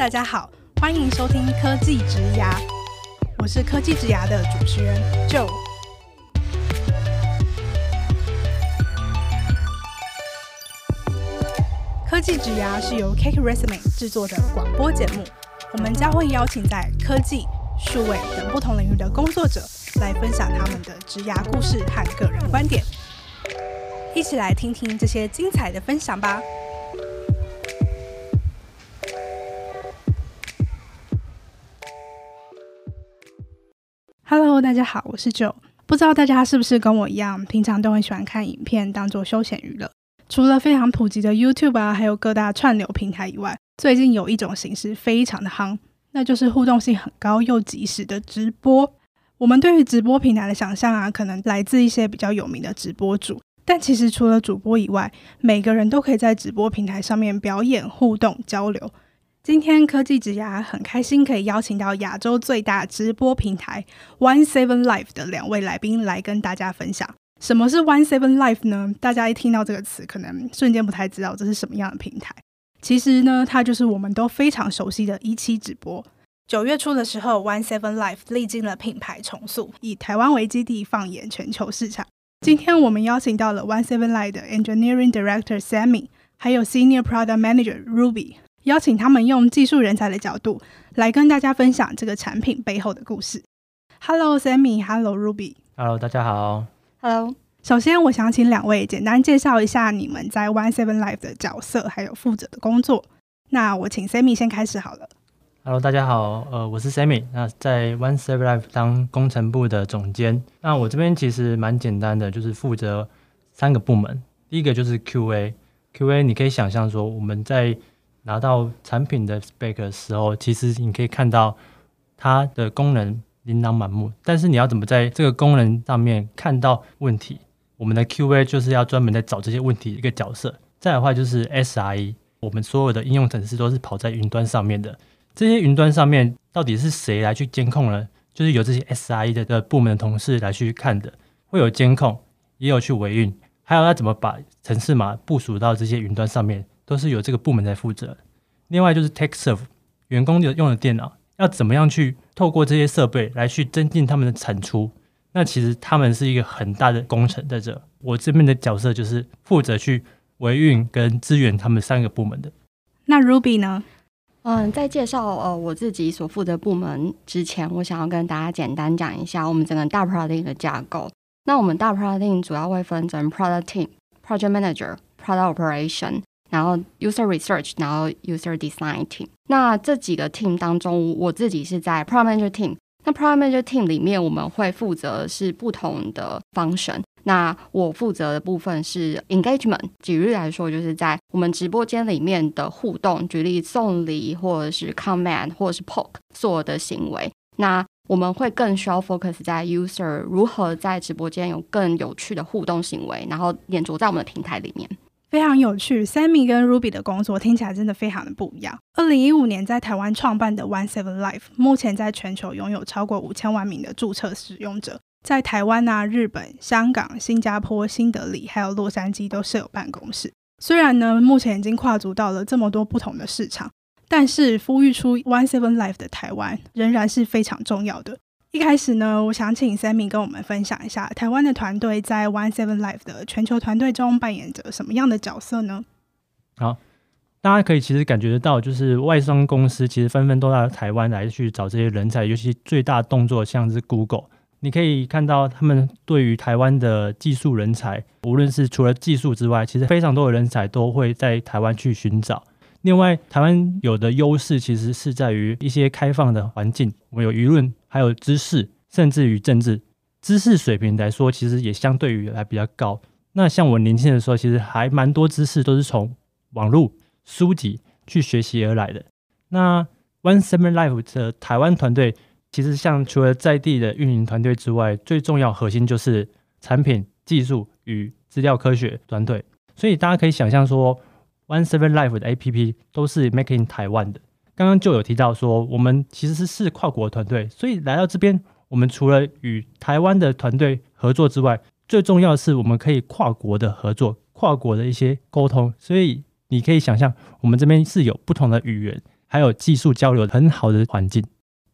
大家好，欢迎收听科技职涯，我是科技职涯的主持人 Joe。科技职涯是由 Cake Resume 制作的广播节目，我们将会邀请在科技、数位等不同领域的工作者来分享他们的职牙故事和个人观点，一起来听听这些精彩的分享吧。Hello，大家好，我是九。不知道大家是不是跟我一样，平常都很喜欢看影片当做休闲娱乐。除了非常普及的 YouTube 啊，还有各大串流平台以外，最近有一种形式非常的夯，那就是互动性很高又及时的直播。我们对于直播平台的想象啊，可能来自一些比较有名的直播主，但其实除了主播以外，每个人都可以在直播平台上面表演、互动、交流。今天科技职涯很开心可以邀请到亚洲最大直播平台 One Seven Live 的两位来宾来跟大家分享什么是 One Seven Live 呢？大家一听到这个词，可能瞬间不太知道这是什么样的平台。其实呢，它就是我们都非常熟悉的一期直播。九月初的时候，One Seven Live 历经了品牌重塑，以台湾为基地，放眼全球市场。今天我们邀请到了 One Seven Live 的 Engineering Director Sammy，还有 Senior Product Manager Ruby。邀请他们用技术人才的角度来跟大家分享这个产品背后的故事。Hello Sammy，Hello Ruby。Hello，大家好。Hello。首先，我想请两位简单介绍一下你们在 One Seven Life 的角色，还有负责的工作。那我请 Sammy 先开始好了。Hello，大家好。呃，我是 Sammy。那在 One Seven Life 当工程部的总监。那我这边其实蛮简单的，就是负责三个部门。第一个就是 QA。QA 你可以想象说我们在拿到产品的 spec 的时候，其实你可以看到它的功能琳琅满目，但是你要怎么在这个功能上面看到问题？我们的 QA 就是要专门在找这些问题一个角色。再的话就是 SRE，我们所有的应用程式都是跑在云端上面的，这些云端上面到底是谁来去监控呢？就是由这些 SRE 的的部门的同事来去看的，会有监控，也有去维运，还有要怎么把程式码部署到这些云端上面。都是由这个部门在负责。另外就是 Tech Serve，员工用的电脑要怎么样去透过这些设备来去增进他们的产出？那其实他们是一个很大的工程在这。我这边的角色就是负责去维运跟支援他们三个部门的。那 Ruby 呢？嗯，在介绍呃我自己所负责部门之前，我想要跟大家简单讲一下我们整个大 Product 的架构。那我们大 Product 主要会分成 Product Team、Project Manager、Product Operation。然后 User Research 然后 User Design Team。那这几个 team 当中，我自己是在 Prime Nature Team。那 Prime Nature Team 里面我们会负责是不同的 function。那我负责的部分是 engagement 举例来说就是在我们直播间里面的互动，举例送礼或者是 comment 或是 poke 做的行为。那我们会更需要 focus 在 user 如何在直播间有更有趣的互动行为，然后演着在我们的平台里面。非常有趣，Sammy 跟 Ruby 的工作听起来真的非常的不一样。二零一五年在台湾创办的 One Seven Life，目前在全球拥有超过五千万名的注册使用者，在台湾啊、日本、香港、新加坡、新德里还有洛杉矶都设有办公室。虽然呢，目前已经跨足到了这么多不同的市场，但是孵育出 One Seven Life 的台湾仍然是非常重要的。一开始呢，我想请 Sammy 跟我们分享一下台湾的团队在 One Seven Life 的全球团队中扮演着什么样的角色呢？好，大家可以其实感觉得到，就是外商公司其实纷纷都到台湾来去找这些人才，尤其最大动作像是 Google，你可以看到他们对于台湾的技术人才，无论是除了技术之外，其实非常多的人才都会在台湾去寻找。另外，台湾有的优势其实是在于一些开放的环境，我们有舆论，还有知识，甚至于政治知识水平来说，其实也相对于来比较高。那像我年轻的时候，其实还蛮多知识都是从网络书籍去学习而来的。那 One Seven Life 的台湾团队，其实像除了在地的运营团队之外，最重要核心就是产品技术与资料科学团队。所以大家可以想象说。One Seven Life 的 APP 都是 making 台湾的。刚刚就有提到说，我们其实是是跨国团队，所以来到这边，我们除了与台湾的团队合作之外，最重要的是我们可以跨国的合作，跨国的一些沟通。所以你可以想象，我们这边是有不同的语言，还有技术交流很好的环境。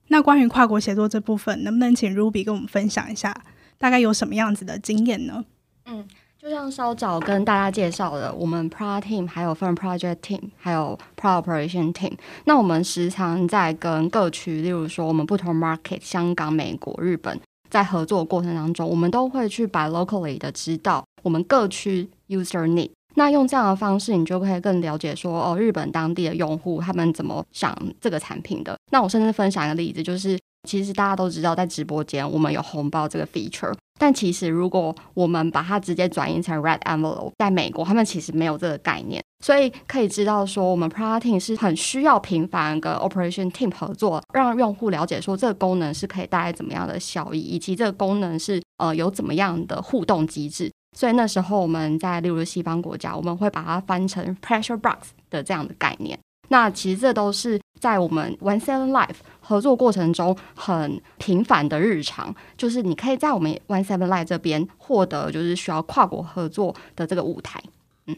那关于跨国协作这部分，能不能请 Ruby 跟我们分享一下，大概有什么样子的经验呢？嗯。就像稍早跟大家介绍的，我们 Pro Team 还有 Firm Project Team，还有 Pro Operation Team。那我们时常在跟各区，例如说我们不同 Market，香港、美国、日本，在合作过程当中，我们都会去 by locally 的知道我们各区 User Need。那用这样的方式，你就可以更了解说，哦，日本当地的用户他们怎么想这个产品的。那我甚至分享一个例子，就是其实大家都知道，在直播间我们有红包这个 feature。但其实，如果我们把它直接转印成 Red Envelope，在美国他们其实没有这个概念，所以可以知道说，我们 Product Team 是很需要频繁跟 Operation Team 合作，让用户了解说这个功能是可以带来怎么样的效益，以及这个功能是呃有怎么样的互动机制。所以那时候我们在例如西方国家，我们会把它翻成 Pressure Box 的这样的概念。那其实这都是在我们 One Seven Life 合作过程中很频繁的日常，就是你可以在我们 One Seven Live 这边获得，就是需要跨国合作的这个舞台。嗯，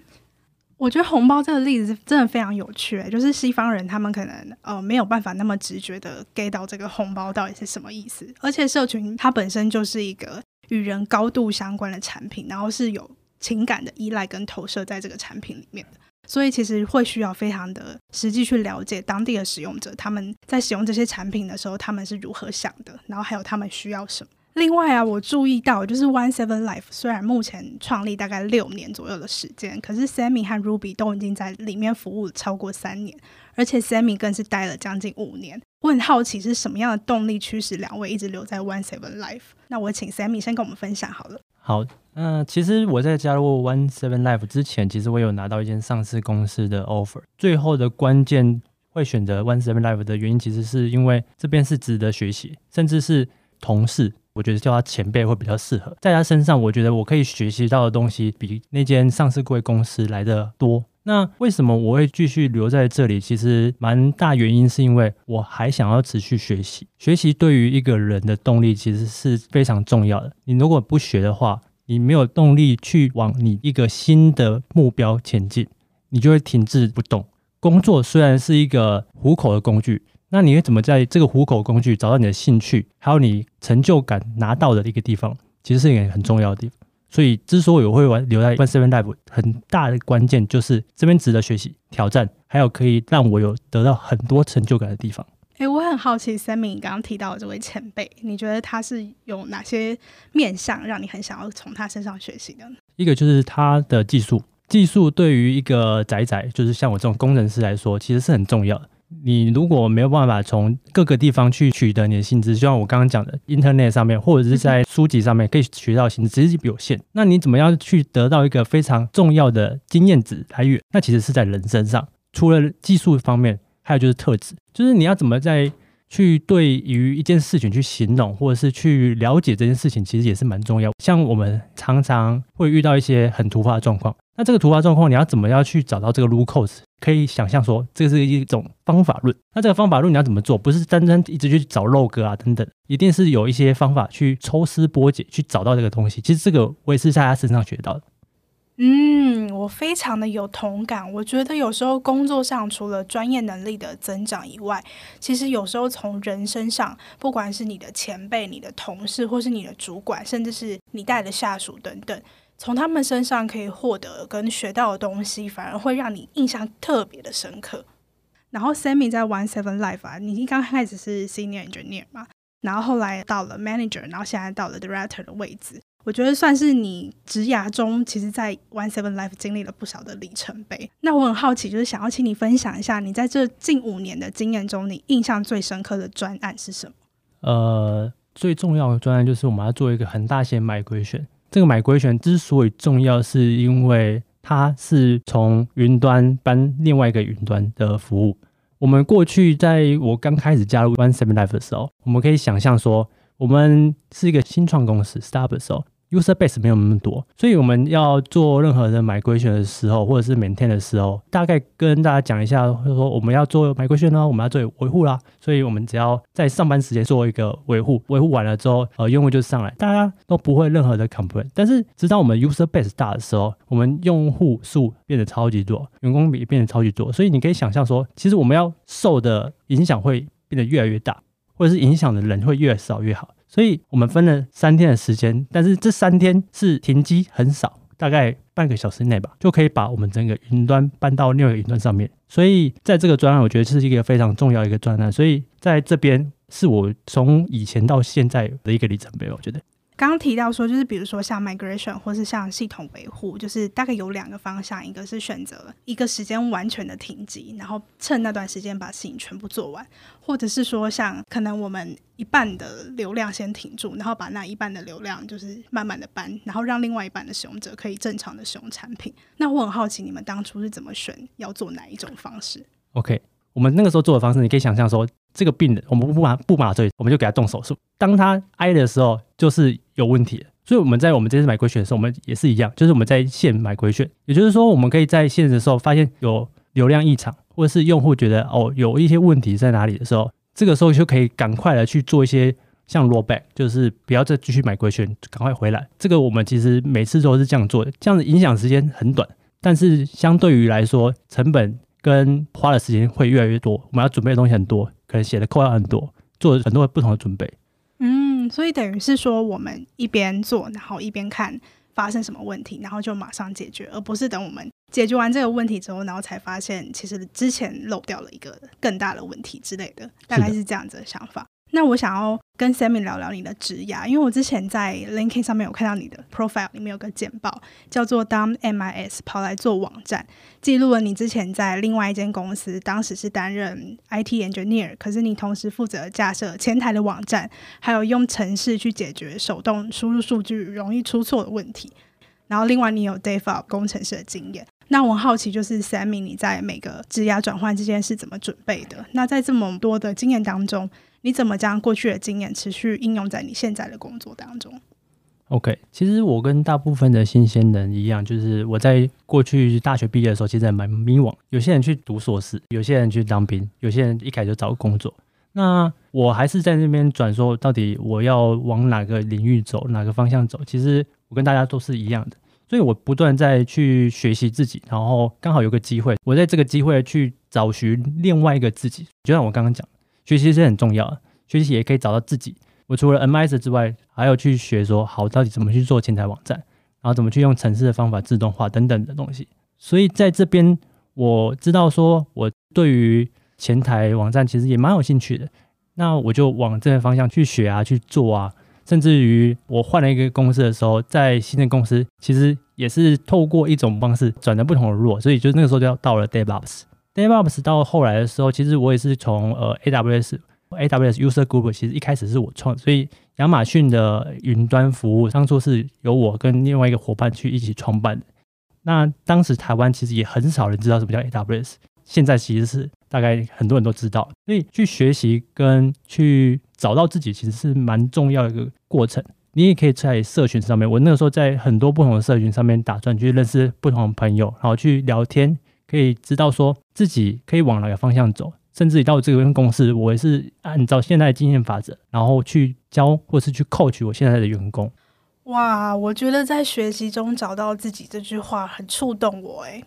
我觉得红包这个例子真的非常有趣，就是西方人他们可能呃没有办法那么直觉的 get 到这个红包到底是什么意思，而且社群它本身就是一个与人高度相关的产品，然后是有情感的依赖跟投射在这个产品里面的。所以其实会需要非常的实际去了解当地的使用者，他们在使用这些产品的时候，他们是如何想的，然后还有他们需要什么。另外啊，我注意到就是 One Seven Life 虽然目前创立大概六年左右的时间，可是 Sammy 和 Ruby 都已经在里面服务超过三年，而且 Sammy 更是待了将近五年。我很好奇是什么样的动力驱使两位一直留在 One Seven Life？那我请 Sammy 先跟我们分享好了。好。嗯、其实我在加入 One Seven Life 之前，其实我有拿到一间上市公司的 offer。最后的关键会选择 One Seven Life 的原因，其实是因为这边是值得学习，甚至是同事，我觉得叫他前辈会比较适合。在他身上，我觉得我可以学习到的东西比那间上市贵公司来的多。那为什么我会继续留在这里？其实蛮大原因是因为我还想要持续学习。学习对于一个人的动力其实是非常重要的。你如果不学的话，你没有动力去往你一个新的目标前进，你就会停滞不动。工作虽然是一个糊口的工具，那你会怎么在这个糊口工具找到你的兴趣，还有你成就感拿到的一个地方，其实是一个很重要的地方。所以，之所以我会玩留在 One Seven Life，很大的关键就是这边值得学习、挑战，还有可以让我有得到很多成就感的地方。哎、欸，我很好奇，Sammy 你刚刚提到的这位前辈，你觉得他是有哪些面向让你很想要从他身上学习的？一个就是他的技术，技术对于一个仔仔，就是像我这种工程师来说，其实是很重要的。你如果没有办法从各个地方去取得你的薪资，就像我刚刚讲的，Internet 上面或者是在书籍上面可以学到薪资，其实是有限。那你怎么样去得到一个非常重要的经验值来源？那其实是在人身上，除了技术方面。还有就是特质，就是你要怎么在去对于一件事情去形容，或者是去了解这件事情，其实也是蛮重要。像我们常常会遇到一些很突发的状况，那这个突发状况你要怎么样去找到这个 root cause？可以想象说，这是一种方法论。那这个方法论你要怎么做？不是单单一直去找漏哥啊等等，一定是有一些方法去抽丝剥茧去找到这个东西。其实这个我也是在他身上学到的。嗯，我非常的有同感。我觉得有时候工作上除了专业能力的增长以外，其实有时候从人身上，不管是你的前辈、你的同事，或是你的主管，甚至是你带的下属等等，从他们身上可以获得跟学到的东西，反而会让你印象特别的深刻。然后，Sammy 在 One Seven Life 啊，你刚开始是 Senior Engineer 嘛，然后后来到了 Manager，然后现在到了 Director 的位置。我觉得算是你职涯中，其实，在 One Seven Life 经历了不少的里程碑。那我很好奇，就是想要请你分享一下，你在这近五年的经验中，你印象最深刻的专案是什么？呃，最重要的专案就是我们要做一个很大型 migration。这个 migration 之所以重要，是因为它是从云端搬另外一个云端的服务。我们过去在我刚开始加入 One Seven Life 的时候，我们可以想象说，我们是一个新创公司，startup 的时候。user base 没有那么多，所以我们要做任何的 migration 的时候，或者是每天的时候，大概跟大家讲一下，就是说我们要做 migration 呢，我们要做维护啦，所以我们只要在上班时间做一个维护，维护完了之后，呃，用户就上来，大家都不会任何的 complain。但是直到我们 user base 大的时候，我们用户数变得超级多，员工比变得超级多，所以你可以想象说，其实我们要受的影响会变得越来越大，或者是影响的人会越少越好。所以我们分了三天的时间，但是这三天是停机很少，大概半个小时内吧，就可以把我们整个云端搬到另外一个云端上面。所以在这个专案，我觉得是一个非常重要一个专案。所以在这边是我从以前到现在的一个里程碑，我觉得。刚刚提到说，就是比如说像 migration 或是像系统维护，就是大概有两个方向，一个是选择一个时间完全的停机，然后趁那段时间把事情全部做完，或者是说像可能我们一半的流量先停住，然后把那一半的流量就是慢慢的搬，然后让另外一半的使用者可以正常的使用产品。那我很好奇，你们当初是怎么选要做哪一种方式？OK。我们那个时候做的方式，你可以想象说，这个病人我们不麻不麻醉，我们就给他动手术。当他挨的时候，就是有问题。所以我们在我们这次 migration 的时候，我们也是一样，就是我们在线 migration，也就是说，我们可以在线的时候发现有流量异常，或者是用户觉得哦有一些问题在哪里的时候，这个时候就可以赶快的去做一些像 rollback，就是不要再继续 migration，赶快回来。这个我们其实每次都是这样做的，这样子影响时间很短，但是相对于来说成本。跟花的时间会越来越多，我们要准备的东西很多，可能写的 code 要很多，做很多不同的准备。嗯，所以等于是说，我们一边做，然后一边看发生什么问题，然后就马上解决，而不是等我们解决完这个问题之后，然后才发现其实之前漏掉了一个更大的问题之类的，大概是这样子的想法。那我想要跟 Sammy 聊聊你的职涯，因为我之前在 LinkedIn 上面有看到你的 profile 里面有个简报，叫做 Dump MIS 跑来做网站，记录了你之前在另外一间公司，当时是担任 IT engineer，可是你同时负责架设前台的网站，还有用程式去解决手动输入数据容易出错的问题。然后另外你有 DevOps 工程师的经验，那我好奇就是 Sammy 你在每个职涯转换之间是怎么准备的？那在这么多的经验当中，你怎么将过去的经验持续应用在你现在的工作当中？OK，其实我跟大部分的新鲜人一样，就是我在过去大学毕业的时候，其实还蛮迷惘。有些人去读硕士，有些人去当兵，有些人一开始就找工作。那我还是在那边转，说到底我要往哪个领域走，哪个方向走？其实我跟大家都是一样的，所以我不断在去学习自己，然后刚好有个机会，我在这个机会去找寻另外一个自己。就像我刚刚讲。学习是很重要的，学习也可以找到自己。我除了 MIS 之外，还有去学说好到底怎么去做前台网站，然后怎么去用程式的方法自动化等等的东西。所以在这边我知道说，我对于前台网站其实也蛮有兴趣的。那我就往这个方向去学啊，去做啊。甚至于我换了一个公司的时候，在新的公司其实也是透过一种方式转了不同的路，所以就那个时候就要到了 DevOps。DevOps 到后来的时候，其实我也是从呃 AWS AWS User Group，其实一开始是我创，所以亚马逊的云端服务当初是由我跟另外一个伙伴去一起创办的。那当时台湾其实也很少人知道什么叫 AWS，现在其实是大概很多人都知道，所以去学习跟去找到自己其实是蛮重要的一个过程。你也可以在社群上面，我那个时候在很多不同的社群上面打转，去认识不同的朋友，然后去聊天。可以知道说自己可以往哪个方向走，甚至到这个公司，我也是按照现在的经验法则，然后去教或是去 coach 我现在的员工。哇，我觉得在学习中找到自己这句话很触动我诶，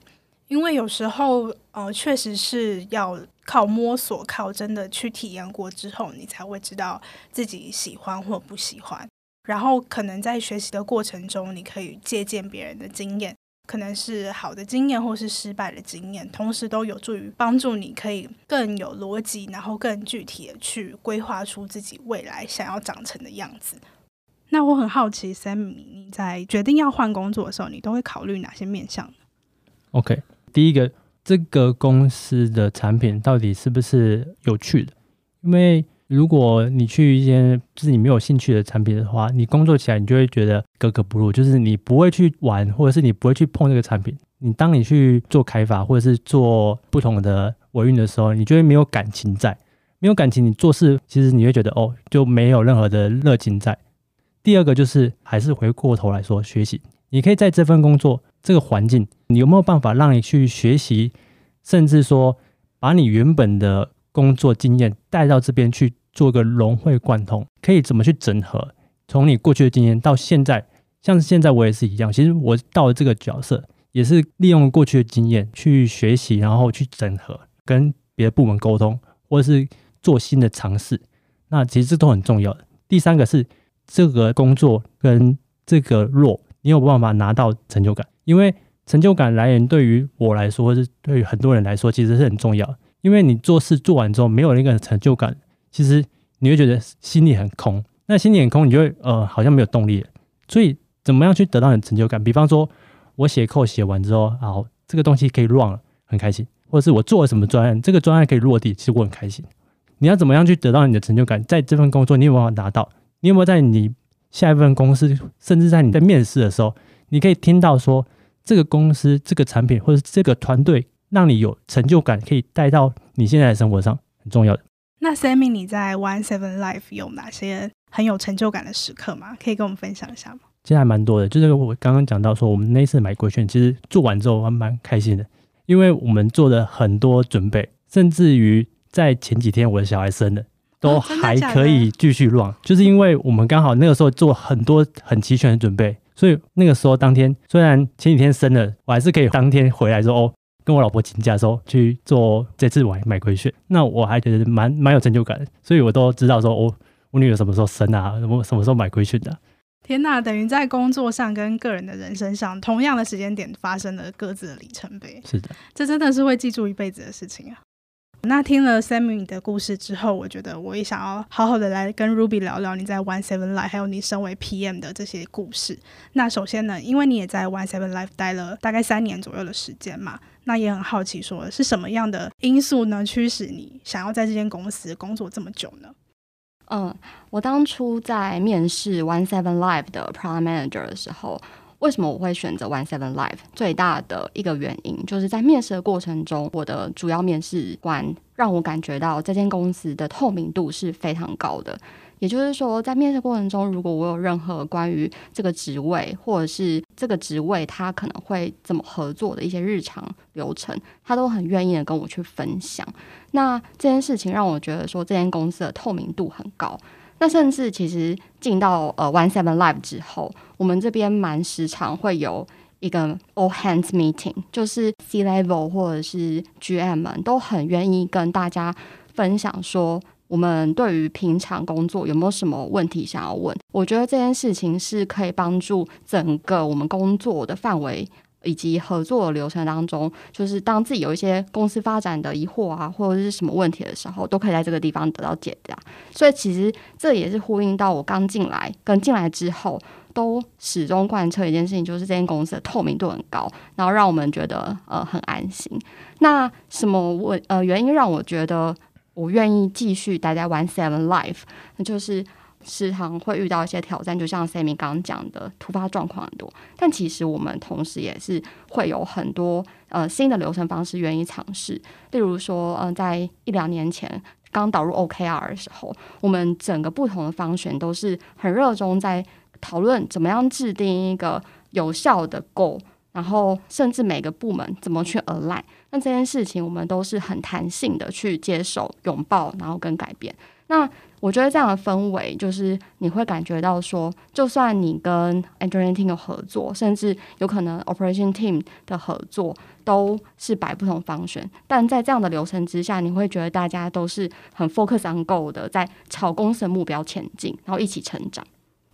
因为有时候呃，确实是要靠摸索，靠真的去体验过之后，你才会知道自己喜欢或不喜欢。然后可能在学习的过程中，你可以借鉴别人的经验。可能是好的经验，或是失败的经验，同时都有助于帮助你可以更有逻辑，然后更具体的去规划出自己未来想要长成的样子。那我很好奇，Sammy，你在决定要换工作的时候，你都会考虑哪些面向？OK，第一个，这个公司的产品到底是不是有趣的？因为如果你去一些就是你没有兴趣的产品的话，你工作起来你就会觉得格格不入，就是你不会去玩，或者是你不会去碰这个产品。你当你去做开发或者是做不同的维运的时候，你就会没有感情在，没有感情，你做事其实你会觉得哦，就没有任何的热情在。第二个就是还是回过头来说学习，你可以在这份工作这个环境，你有没有办法让你去学习，甚至说把你原本的工作经验带到这边去做一个融会贯通，可以怎么去整合？从你过去的经验到现在，像现在我也是一样，其实我到了这个角色，也是利用过去的经验去学习，然后去整合，跟别的部门沟通，或者是做新的尝试。那其实这都很重要。第三个是这个工作跟这个弱你有办法拿到成就感，因为成就感来源对于我来说，或是对于很多人来说，其实是很重要。因为你做事做完之后没有那个成就感，其实你会觉得心里很空。那心里很空，你就会呃好像没有动力。所以怎么样去得到你的成就感？比方说我写 code 写完之后，好，这个东西可以 run 了，很开心；或者是我做了什么专案，这个专案可以落地，其实我很开心。你要怎么样去得到你的成就感？在这份工作，你有没有办法达到？你有没有在你下一份公司，甚至在你在面试的时候，你可以听到说这个公司、这个产品或者这个团队让你有成就感，可以带到你现在的生活上，很重要的。那 Sammy，你在 One Seven Life 有哪些很有成就感的时刻吗？可以跟我们分享一下吗？其实还蛮多的，就是我刚刚讲到说，我们那次买规券，其实做完之后还蛮开心的，因为我们做了很多准备，甚至于在前几天我的小孩生了，都还可以继续 run，就是因为我们刚好那个时候做很多很齐全的准备，所以那个时候当天虽然前几天生了，我还是可以当天回来说哦。跟我老婆请假的时候去做这次买买亏券，那我还觉得蛮蛮有成就感的，所以我都知道说，我、哦、我女儿什么时候生啊，什么什么时候买亏券的。天呐，等于在工作上跟个人的人生上，同样的时间点发生了各自的里程碑。是的，这真的是会记住一辈子的事情啊。那听了 Sammy 的故事之后，我觉得我也想要好好的来跟 Ruby 聊聊你在 One Seven Life，还有你身为 PM 的这些故事。那首先呢，因为你也在 One Seven Life 待了大概三年左右的时间嘛，那也很好奇，说是什么样的因素呢，驱使你想要在这间公司工作这么久呢？嗯，我当初在面试 One Seven Life 的 Product Manager 的时候。为什么我会选择 One Seven Life？最大的一个原因就是在面试的过程中，我的主要面试官让我感觉到这间公司的透明度是非常高的。也就是说，在面试过程中，如果我有任何关于这个职位，或者是这个职位他可能会怎么合作的一些日常流程，他都很愿意的跟我去分享。那这件事情让我觉得说，这间公司的透明度很高。那甚至其实进到呃 One Seven Life 之后，我们这边蛮时常会有一个 All Hands Meeting，就是 C Level 或者是 GM 们都很愿意跟大家分享说，我们对于平常工作有没有什么问题想要问。我觉得这件事情是可以帮助整个我们工作的范围。以及合作的流程当中，就是当自己有一些公司发展的疑惑啊，或者是什么问题的时候，都可以在这个地方得到解答。所以其实这也是呼应到我刚进来跟进来之后，都始终贯彻一件事情，就是这间公司的透明度很高，然后让我们觉得呃很安心。那什么问呃原因让我觉得我愿意继续待在 One Seven Life，那就是。时常会遇到一些挑战，就像 Sammy 刚刚讲的，突发状况很多。但其实我们同时也是会有很多呃新的流程方式愿意尝试。例如说，嗯、在一两年前刚导入 OKR 的时候，我们整个不同的方选都是很热衷在讨论怎么样制定一个有效的 goal，然后甚至每个部门怎么去 align。那这件事情我们都是很弹性的去接受、拥抱，然后跟改变。那我觉得这样的氛围，就是你会感觉到说，就算你跟 engineering team 有合作，甚至有可能 operation team 的合作，都是摆不同方选。但在这样的流程之下，你会觉得大家都是很 focus on goal 的，在朝公司的目标前进，然后一起成长。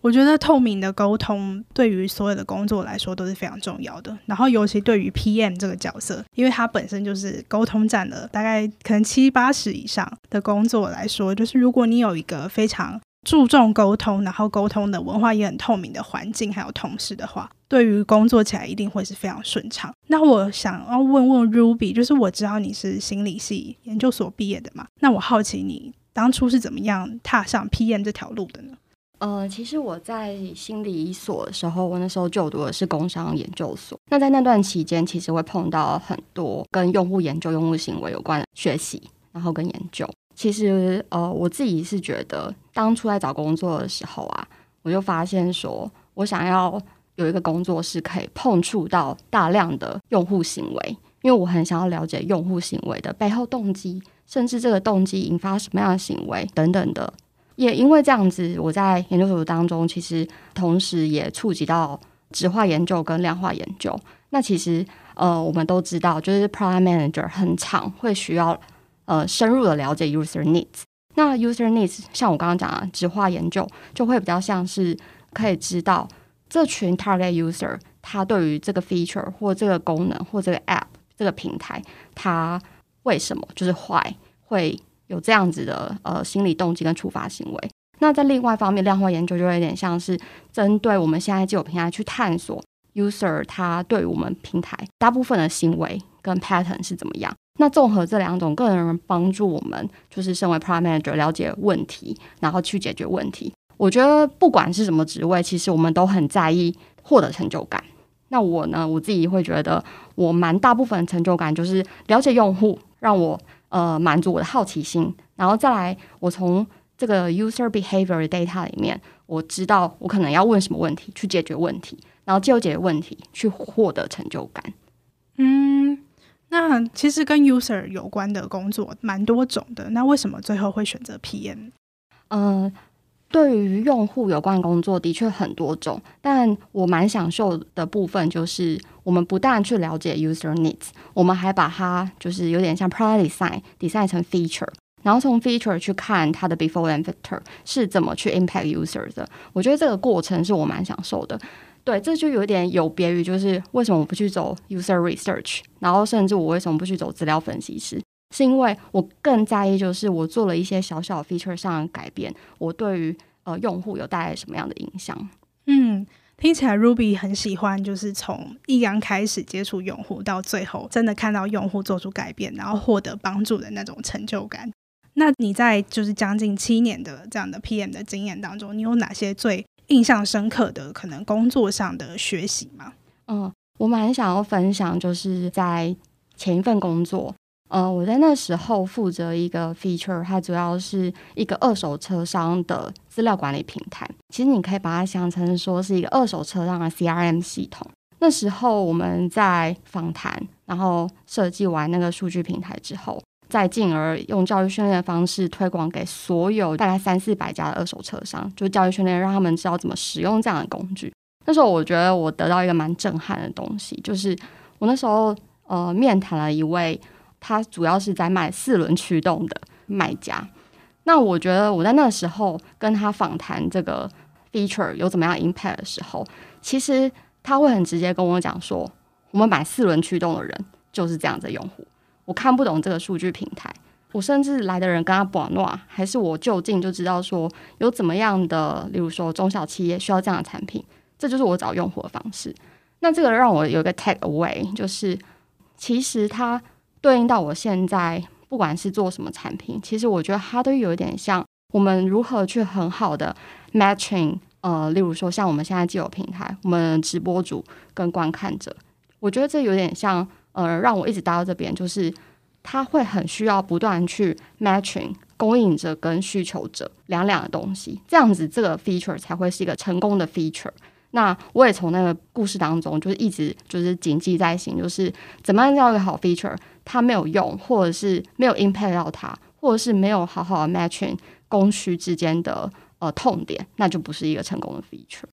我觉得透明的沟通对于所有的工作来说都是非常重要的。然后尤其对于 PM 这个角色，因为它本身就是沟通占了大概可能七八十以上的工作来说，就是如果你有一个非常注重沟通，然后沟通的文化也很透明的环境，还有同事的话，对于工作起来一定会是非常顺畅。那我想要问问 Ruby，就是我知道你是心理系研究所毕业的嘛？那我好奇你当初是怎么样踏上 PM 这条路的呢？呃，其实我在心理所的时候，我那时候就读的是工商研究所。那在那段期间，其实会碰到很多跟用户研究、用户行为有关的学习，然后跟研究。其实，呃，我自己是觉得，当初在找工作的时候啊，我就发现说，我想要有一个工作是可以碰触到大量的用户行为，因为我很想要了解用户行为的背后动机，甚至这个动机引发什么样的行为等等的。也因为这样子，我在研究所当中，其实同时也触及到质化研究跟量化研究。那其实呃，我们都知道，就是 Product Manager 很常会需要呃深入的了解 User Needs。那 User Needs 像我刚刚讲的质化研究，就会比较像是可以知道这群 Target User 他对于这个 Feature 或这个功能或这个 App 这个平台，他为什么就是坏会。有这样子的呃心理动机跟触发行为，那在另外一方面，量化研究就有点像是针对我们现在既有平台去探索 user 他对我们平台大部分的行为跟 pattern 是怎么样。那综合这两种，更能帮助我们就是身为 product manager 了解问题，然后去解决问题。我觉得不管是什么职位，其实我们都很在意获得成就感。那我呢，我自己会觉得我蛮大部分成就感就是了解用户，让我。呃，满足我的好奇心，然后再来，我从这个 user behavior data 里面，我知道我可能要问什么问题，去解决问题，然后就解决问题，去获得成就感。嗯，那其实跟 user 有关的工作蛮多种的，那为什么最后会选择 PM？呃。对于用户有关工作的确很多种，但我蛮享受的部分就是，我们不但去了解 user needs，我们还把它就是有点像 product design design 成 feature，然后从 feature 去看它的 before and after 是怎么去 impact users 的。我觉得这个过程是我蛮享受的。对，这就有点有别于就是为什么我不去走 user research，然后甚至我为什么不去走资料分析师。是因为我更在意，就是我做了一些小小 feature 上的改变，我对于呃用户有带来什么样的影响？嗯，听起来 Ruby 很喜欢，就是从一刚开始接触用户到最后真的看到用户做出改变，然后获得帮助的那种成就感。那你在就是将近七年的这样的 PM 的经验当中，你有哪些最印象深刻的可能工作上的学习吗？嗯，我蛮想要分享，就是在前一份工作。呃，我在那时候负责一个 feature，它主要是一个二手车商的资料管理平台。其实你可以把它想成说是一个二手车商的 CRM 系统。那时候我们在访谈，然后设计完那个数据平台之后，再进而用教育训练的方式推广给所有大概三四百家的二手车商，就教育训练让他们知道怎么使用这样的工具。那时候我觉得我得到一个蛮震撼的东西，就是我那时候呃面谈了一位。他主要是在卖四轮驱动的卖家。那我觉得我在那个时候跟他访谈这个 feature 有怎么样 impact 的时候，其实他会很直接跟我讲说，我们买四轮驱动的人就是这样的用户。我看不懂这个数据平台，我甚至来的人跟他绑诺，还是我就近就知道说有怎么样的，例如说中小企业需要这样的产品，这就是我找用户的方式。那这个让我有一个 take away，就是其实他。对应到我现在，不管是做什么产品，其实我觉得它都有点像我们如何去很好的 matching，呃，例如说像我们现在既有平台，我们直播主跟观看者，我觉得这有点像，呃，让我一直待到这边，就是它会很需要不断去 matching 供应者跟需求者两两的东西，这样子这个 feature 才会是一个成功的 feature。那我也从那个故事当中，就是一直就是谨记在心，就是怎么样叫一个好 feature，它没有用，或者是没有 impact 到它，或者是没有好好的 matching 供需之间的呃痛点，那就不是一个成功的 feature。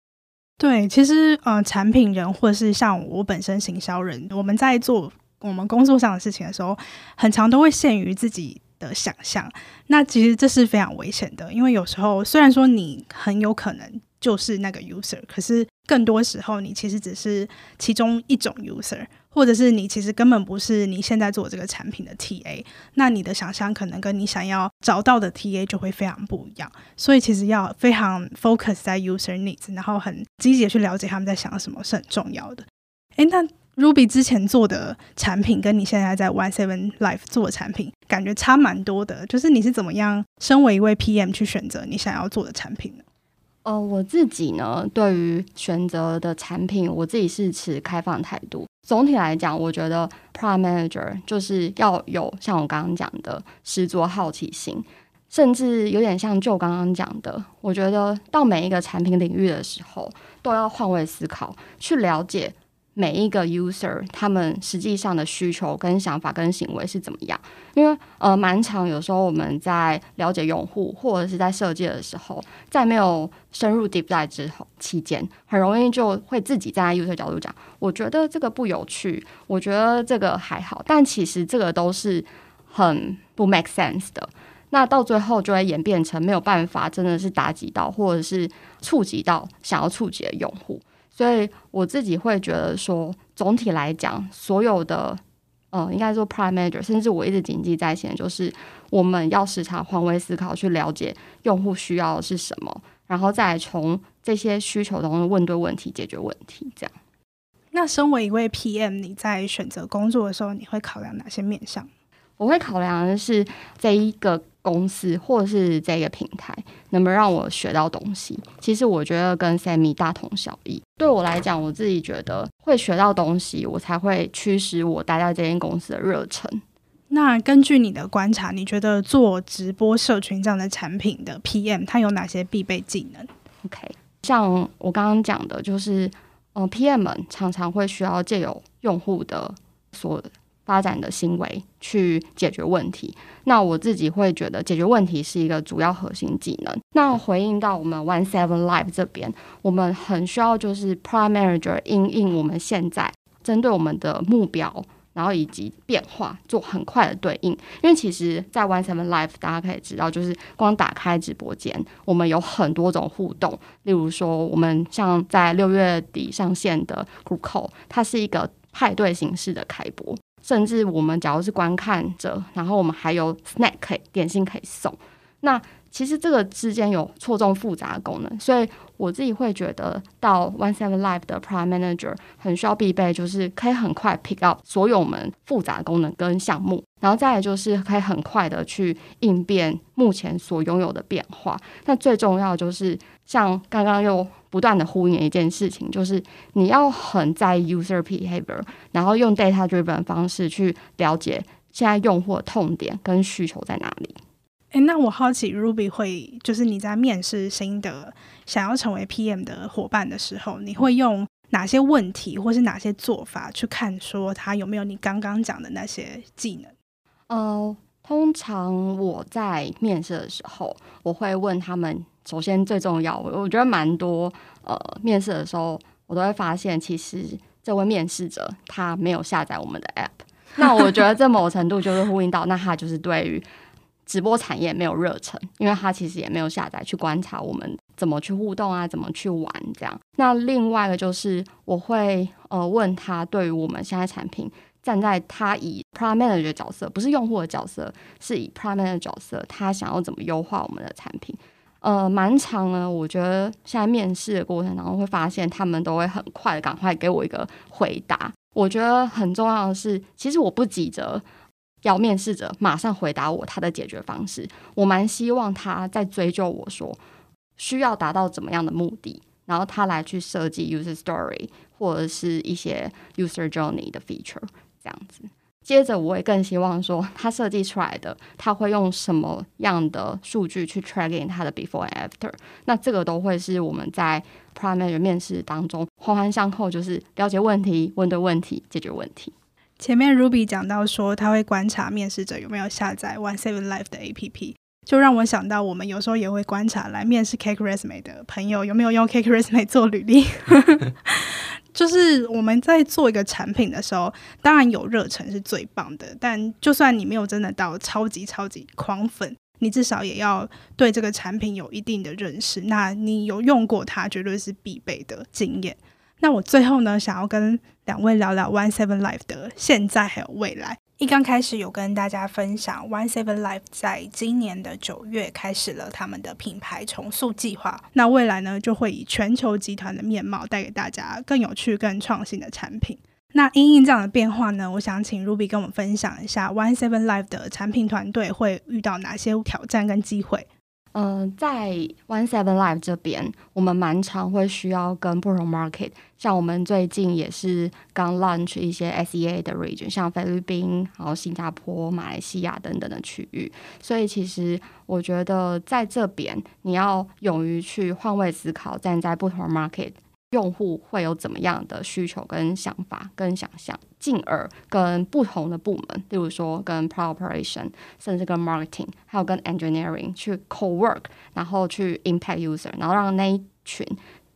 对，其实呃，产品人或者是像我本身行销人，我们在做我们工作上的事情的时候，很常都会限于自己的想象。那其实这是非常危险的，因为有时候虽然说你很有可能。就是那个 user，可是更多时候你其实只是其中一种 user，或者是你其实根本不是你现在做这个产品的 TA，那你的想象可能跟你想要找到的 TA 就会非常不一样。所以其实要非常 focus 在 user needs，然后很积极的去了解他们在想什么是很重要的。诶，那 Ruby 之前做的产品跟你现在在 One Seven Life 做的产品感觉差蛮多的，就是你是怎么样身为一位 PM 去选择你想要做的产品呢？呃，我自己呢，对于选择的产品，我自己是持开放态度。总体来讲，我觉得 Prime Manager 就是要有像我刚刚讲的十足好奇心，甚至有点像就刚刚讲的，我觉得到每一个产品领域的时候，都要换位思考，去了解每一个 user 他们实际上的需求跟想法跟行为是怎么样。因为呃，蛮长有时候我们在了解用户或者是在设计的时候，在没有深入 deep dive 之后期间，很容易就会自己站在 user 角度讲，我觉得这个不有趣，我觉得这个还好，但其实这个都是很不 make sense 的。那到最后就会演变成没有办法，真的是打击到或者是触及到想要触及的用户。所以我自己会觉得说，总体来讲，所有的，呃，应该说 Product Manager，甚至我一直谨记在心，就是我们要时常换位思考，去了解用户需要的是什么，然后再从这些需求当中问对问题，解决问题。这样。那身为一位 PM，你在选择工作的时候，你会考量哪些面向？我会考量的是这一个。公司或者是这个平台能不能让我学到东西？其实我觉得跟 Sammy 大同小异。对我来讲，我自己觉得会学到东西，我才会驱使我待在这间公司的热忱。那根据你的观察，你觉得做直播社群这样的产品的 PM，它有哪些必备技能？OK，像我刚刚讲的，就是呃，PM 们常常会需要借由用户的所发展的行为去解决问题，那我自己会觉得解决问题是一个主要核心技能。那回应到我们 One Seven Live 这边，我们很需要就是 Product Manager 因应我们现在针对我们的目标，然后以及变化做很快的对应。因为其实，在 One Seven Live 大家可以知道，就是光打开直播间，我们有很多种互动。例如说，我们像在六月底上线的 Group Call，它是一个派对形式的开播。甚至我们假如是观看者，然后我们还有 snack 可以点心可以送，那其实这个之间有错综复杂的功能，所以我自己会觉得到 One Seven Live 的 Prime Manager 很需要必备，就是可以很快 pick up 所有我们复杂功能跟项目，然后再来就是可以很快的去应变目前所拥有的变化。那最重要就是像刚刚又。不断的呼应一件事情，就是你要很在意 user behavior，然后用 data driven 的方式去了解现在用户的痛点跟需求在哪里。诶，那我好奇 Ruby 会就是你在面试新的想要成为 PM 的伙伴的时候，你会用哪些问题或是哪些做法去看说他有没有你刚刚讲的那些技能？呃，通常我在面试的时候，我会问他们。首先最重要，我我觉得蛮多呃，面试的时候我都会发现，其实这位面试者他没有下载我们的 app。那我觉得这某程度就是呼应到，那他就是对于直播产业没有热忱，因为他其实也没有下载去观察我们怎么去互动啊，怎么去玩这样。那另外一个就是我会呃问他，对于我们现在产品，站在他以 Product Manager 的角色，不是用户的角色，是以 Product Manager 的角色，他想要怎么优化我们的产品。呃，蛮长呢。我觉得现在面试的过程当中，会发现他们都会很快的赶快给我一个回答。我觉得很重要的是，其实我不急着要面试者马上回答我他的解决方式。我蛮希望他在追究我说需要达到怎么样的目的，然后他来去设计 user story 或者是一些 user journey 的 feature 这样子。接着，我也更希望说，他设计出来的，他会用什么样的数据去 tracking 他的 before and after。那这个都会是我们在 primary 面试当中环环相扣，就是了解问题、问对问题、解决问题。前面 Ruby 讲到说，他会观察面试者有没有下载 One Seven Life 的 APP，就让我想到，我们有时候也会观察来面试 Cake Resume 的朋友有没有用 Cake Resume 做履历。就是我们在做一个产品的时候，当然有热忱是最棒的。但就算你没有真的到超级超级狂粉，你至少也要对这个产品有一定的认识。那你有用过它，绝对是必备的经验。那我最后呢，想要跟两位聊聊 One Seven Life 的现在还有未来。一刚开始有跟大家分享，One Seven Life 在今年的九月开始了他们的品牌重塑计划。那未来呢，就会以全球集团的面貌带给大家更有趣、更创新的产品。那因应这样的变化呢，我想请 Ruby 跟我们分享一下 One Seven Life 的产品团队会遇到哪些挑战跟机会。嗯、在 One Seven Live 这边，我们蛮常会需要跟不同 market，像我们最近也是刚 launch 一些 SEA 的 region，像菲律宾、然后新加坡、马来西亚等等的区域。所以其实我觉得在这边，你要勇于去换位思考，站在不同 market。用户会有怎么样的需求跟想法跟想象，进而跟不同的部门，例如说跟 PROOPERATION，甚至跟 Marketing，还有跟 Engineering 去 Co-work，然后去 Impact User，然后让那一群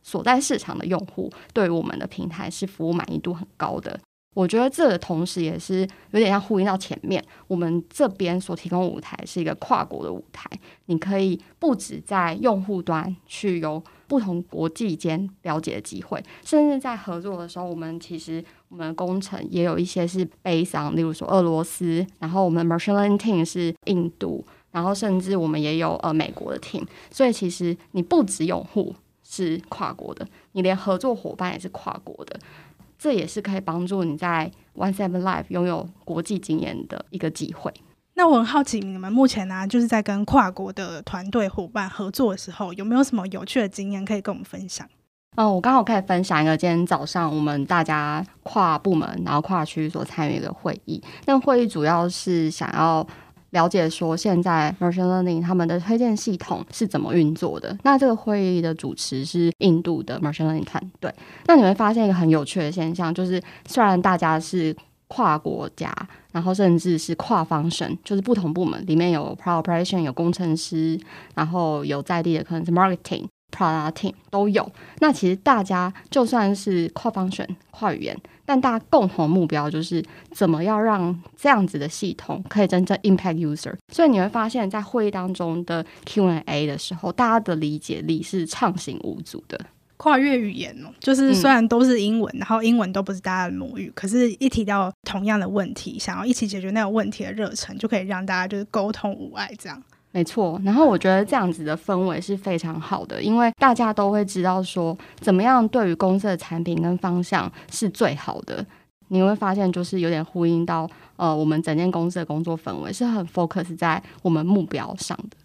所在市场的用户对我们的平台是服务满意度很高的。我觉得这个同时也是有点像呼应到前面，我们这边所提供舞台是一个跨国的舞台，你可以不止在用户端去有不同国际间了解的机会，甚至在合作的时候，我们其实我们的工程也有一些是悲伤例如说俄罗斯，然后我们的 machine learning team 是印度，然后甚至我们也有呃美国的 team，所以其实你不止用户是跨国的，你连合作伙伴也是跨国的。这也是可以帮助你在 One Seven Life 拥有国际经验的一个机会。那我很好奇，你们目前呢、就是在跟跨国的团队伙伴合作的时候，有没有什么有趣的经验可以跟我们分享？嗯、我刚好可以分享一个，今天早上我们大家跨部门然后跨区所参与的会议。那会议主要是想要。了解说现在 machine learning 他们的推荐系统是怎么运作的？那这个会议的主持是印度的 machine learning 团队。那你会发现一个很有趣的现象，就是虽然大家是跨国家，然后甚至是跨 function，就是不同部门里面有 p r o operation，有工程师，然后有在地的可能是 marketing product team 都有。那其实大家就算是跨 function 跨语言。但大家共同目标就是怎么样让这样子的系统可以真正 impact user。所以你会发现在会议当中的 Q&A 的时候，大家的理解力是畅行无阻的。跨越语言哦，就是虽然都是英文，嗯、然后英文都不是大家的母语，可是一提到同样的问题，想要一起解决那个问题的热忱，就可以让大家就是沟通无碍这样。没错，然后我觉得这样子的氛围是非常好的，因为大家都会知道说怎么样对于公司的产品跟方向是最好的。你会发现，就是有点呼应到呃，我们整间公司的工作氛围是很 focus 在我们目标上的。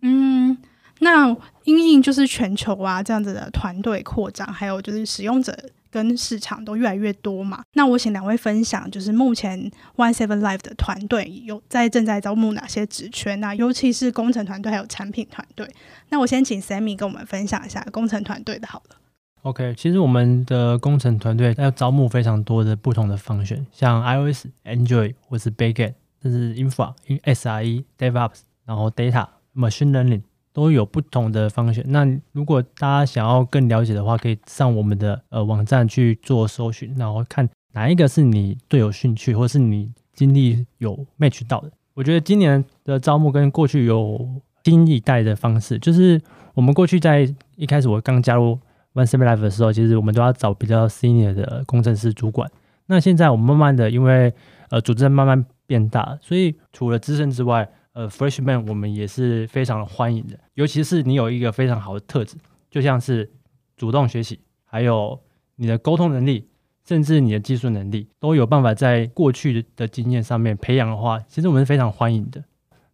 嗯，那因应就是全球啊这样子的团队扩张，还有就是使用者。跟市场都越来越多嘛，那我请两位分享，就是目前 One Seven Live 的团队有在正在招募哪些职缺？那尤其是工程团队还有产品团队。那我先请 Sammy 跟我们分享一下工程团队的好了。OK，其实我们的工程团队要招募非常多的不同的 function，像 iOS、Android 或是 Backend，这是 Infra、SRE、DevOps，然后 Data、Machine Learning。都有不同的方向。那如果大家想要更了解的话，可以上我们的呃网站去做搜寻，然后看哪一个是你最有兴趣，或是你经历有 match 到的。我觉得今年的招募跟过去有新一代的方式，就是我们过去在一开始我刚加入 One Seven Life 的时候，其实我们都要找比较 senior 的工程师主管。那现在我们慢慢的，因为呃组织在慢慢变大，所以除了资深之外，呃，Freshman 我们也是非常欢迎的，尤其是你有一个非常好的特质，就像是主动学习，还有你的沟通能力，甚至你的技术能力，都有办法在过去的经验上面培养的话，其实我们是非常欢迎的。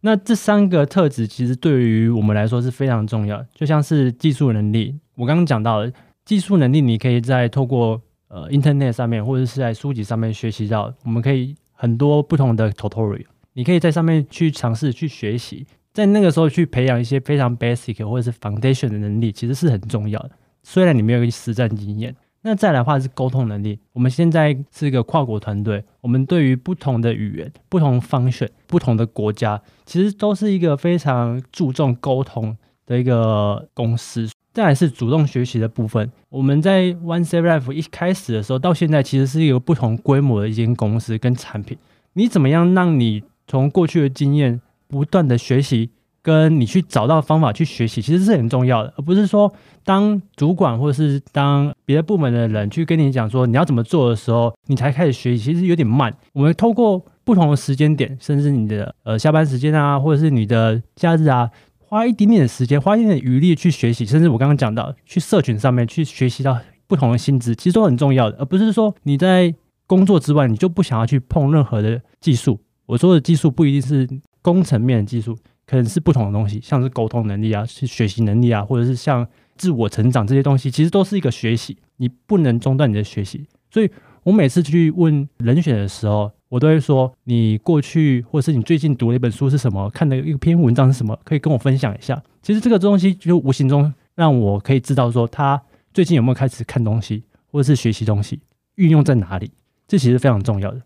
那这三个特质其实对于我们来说是非常重要，就像是技术能力，我刚刚讲到的技术能力，你可以在透过呃 Internet 上面或者是在书籍上面学习到，我们可以很多不同的 tutorial。你可以在上面去尝试去学习，在那个时候去培养一些非常 basic 或者是 foundation 的能力，其实是很重要的。虽然你没有一个实战经验，那再来的话是沟通能力。我们现在是一个跨国团队，我们对于不同的语言、不同 function、不同的国家，其实都是一个非常注重沟通的一个公司。再来是主动学习的部分，我们在 One Seven Live 一开始的时候到现在，其实是一个不同规模的一间公司跟产品。你怎么样让你从过去的经验不断的学习，跟你去找到方法去学习，其实是很重要的，而不是说当主管或者是当别的部门的人去跟你讲说你要怎么做的时候，你才开始学习，其实有点慢。我们透过不同的时间点，甚至你的呃下班时间啊，或者是你的假日啊，花一点点的时间，花一点点余力去学习，甚至我刚刚讲到去社群上面去学习到不同的薪资，其实都很重要的，而不是说你在工作之外，你就不想要去碰任何的技术。我说的技术不一定是工程面的技术，可能是不同的东西，像是沟通能力啊，是学习能力啊，或者是像自我成长这些东西，其实都是一个学习，你不能中断你的学习。所以我每次去问人选的时候，我都会说，你过去或者是你最近读的一本书是什么，看的一篇文章是什么，可以跟我分享一下。其实这个东西就无形中让我可以知道说，他最近有没有开始看东西，或者是学习东西，运用在哪里，这其实非常重要的。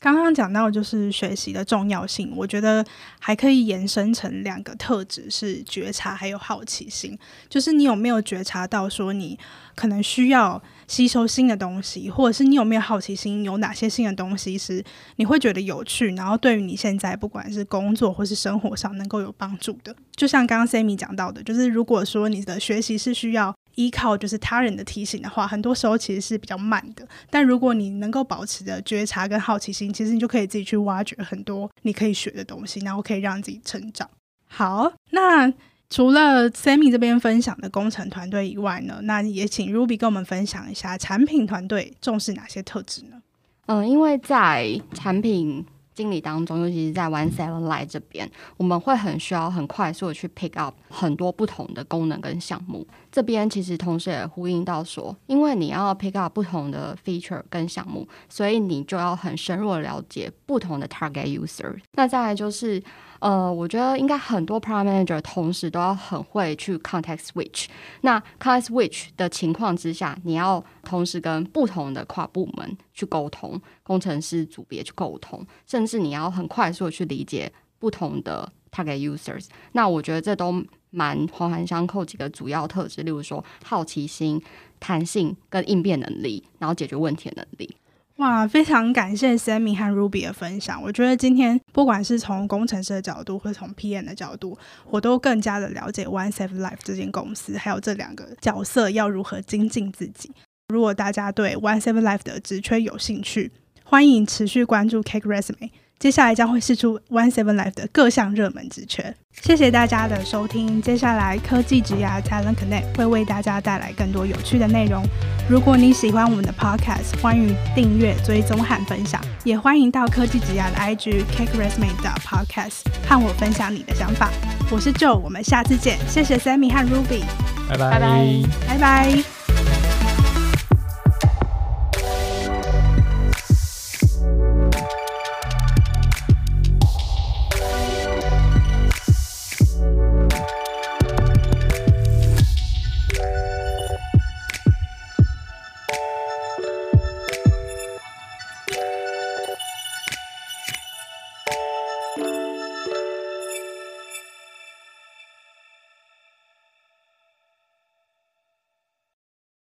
刚刚讲到就是学习的重要性，我觉得还可以延伸成两个特质，是觉察还有好奇心。就是你有没有觉察到说你可能需要吸收新的东西，或者是你有没有好奇心，有哪些新的东西是你会觉得有趣，然后对于你现在不管是工作或是生活上能够有帮助的。就像刚刚 Sammy 讲到的，就是如果说你的学习是需要。依靠就是他人的提醒的话，很多时候其实是比较慢的。但如果你能够保持着觉察跟好奇心，其实你就可以自己去挖掘很多你可以学的东西，然后可以让自己成长。好，那除了 Sammy 这边分享的工程团队以外呢，那也请 Ruby 跟我们分享一下产品团队重视哪些特质呢？嗯，因为在产品。经理当中，尤其是在 One Seven Life 这边，我们会很需要很快速的去 pick up 很多不同的功能跟项目。这边其实同时也呼应到说，因为你要 pick up 不同的 feature 跟项目，所以你就要很深入的了解不同的 target user。那再来就是。呃，我觉得应该很多 product manager 同时都要很会去 context switch。那 context switch 的情况之下，你要同时跟不同的跨部门去沟通，工程师组别去沟通，甚至你要很快速的去理解不同的 target users。那我觉得这都蛮环环相扣几个主要特质，例如说好奇心、弹性跟应变能力，然后解决问题的能力。哇，非常感谢 Sammy 和 Ruby 的分享。我觉得今天不管是从工程师的角度，或从 PM 的角度，我都更加的了解 One Seven Life 这间公司，还有这两个角色要如何精进自己。如果大家对 One Seven Life 的职缺有兴趣，欢迎持续关注 Cake Resume。接下来将会试出 One Seven Life 的各项热门职缺。谢谢大家的收听。接下来科技职涯 Talent Connect 会为大家带来更多有趣的内容。如果你喜欢我们的 Podcast，欢迎订阅、追踪和分享。也欢迎到科技职涯的 IG Cake Resume 的 Podcast 和我分享你的想法。我是 Joe，我们下次见。谢谢 Sammy 和 Ruby，拜拜拜拜。拜拜。